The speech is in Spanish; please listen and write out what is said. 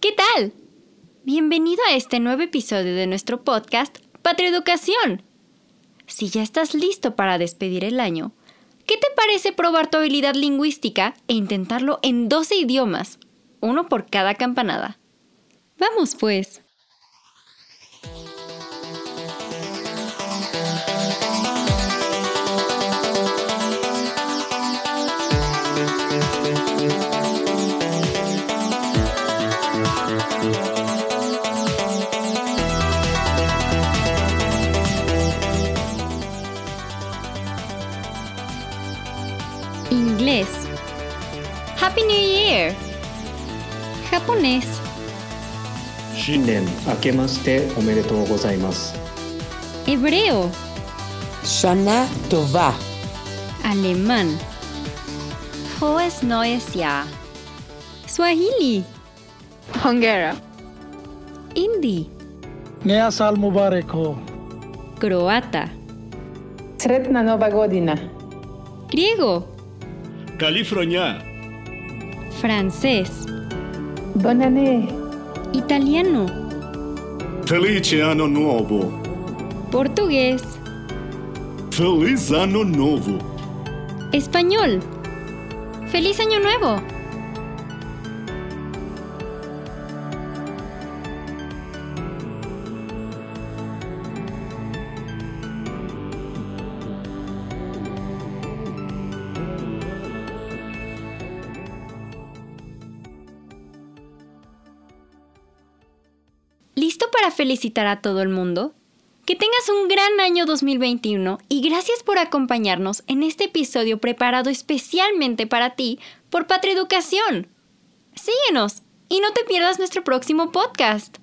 ¿Qué tal? Bienvenido a este nuevo episodio de nuestro podcast Patria Educación. Si ya estás listo para despedir el año, ¿qué te parece probar tu habilidad lingüística e intentarlo en 12 idiomas, uno por cada campanada? Vamos pues. Inglés. Happy New Year. Japonés. 新年明けましておめでとうございます。Hebreo. Shana Tova. Alemán. Frohes neues Jahr. Swahili. Hungara. Hindi. Nea sal mubarek ho. Croata. Sretna Nova Godina. Griego. Califroñá. Francés. Bonane. Italiano. Felice Ano Novo. Portugués. Feliz Ano Novo. Español. ¡Feliz Año Nuevo! Para felicitar a todo el mundo? Que tengas un gran año 2021 y gracias por acompañarnos en este episodio preparado especialmente para ti por Patria Educación. Síguenos y no te pierdas nuestro próximo podcast.